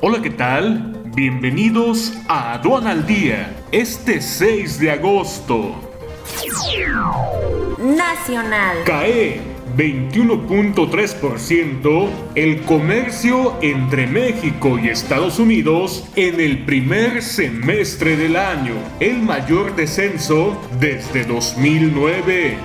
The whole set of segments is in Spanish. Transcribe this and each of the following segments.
Hola, ¿qué tal? Bienvenidos a Aduana al Día, este 6 de agosto. Nacional. CAE 21.3% el comercio entre México y Estados Unidos en el primer semestre del año, el mayor descenso desde 2009.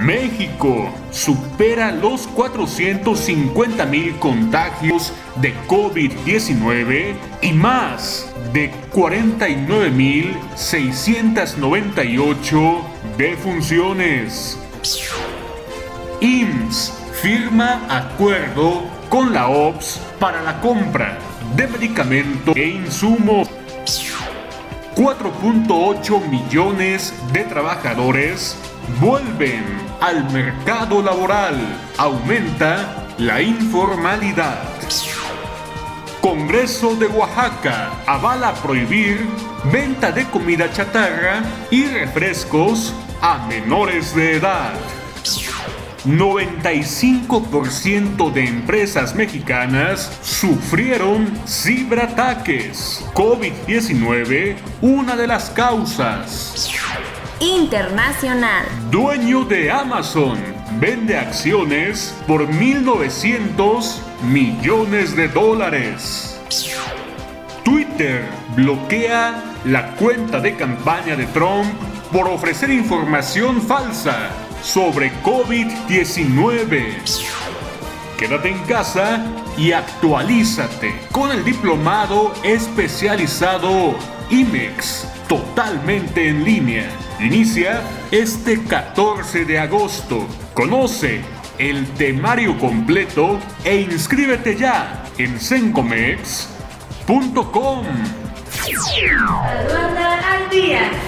México supera los 450 mil contagios de COVID-19 y más de 49 mil 698 defunciones. IMSS firma acuerdo con la OPS para la compra de medicamentos e insumos. 4.8 millones de trabajadores vuelven al mercado laboral. Aumenta la informalidad. Congreso de Oaxaca avala prohibir venta de comida chatarra y refrescos a menores de edad. 95% de empresas mexicanas sufrieron ciberataques. COVID-19, una de las causas. Internacional. Dueño de Amazon vende acciones por 1.900 millones de dólares. Twitter bloquea la cuenta de campaña de Trump por ofrecer información falsa sobre COVID-19. Quédate en casa y actualízate con el diplomado especializado IMEX, totalmente en línea. Inicia este 14 de agosto. Conoce el temario completo e inscríbete ya en sencomex.com. al día.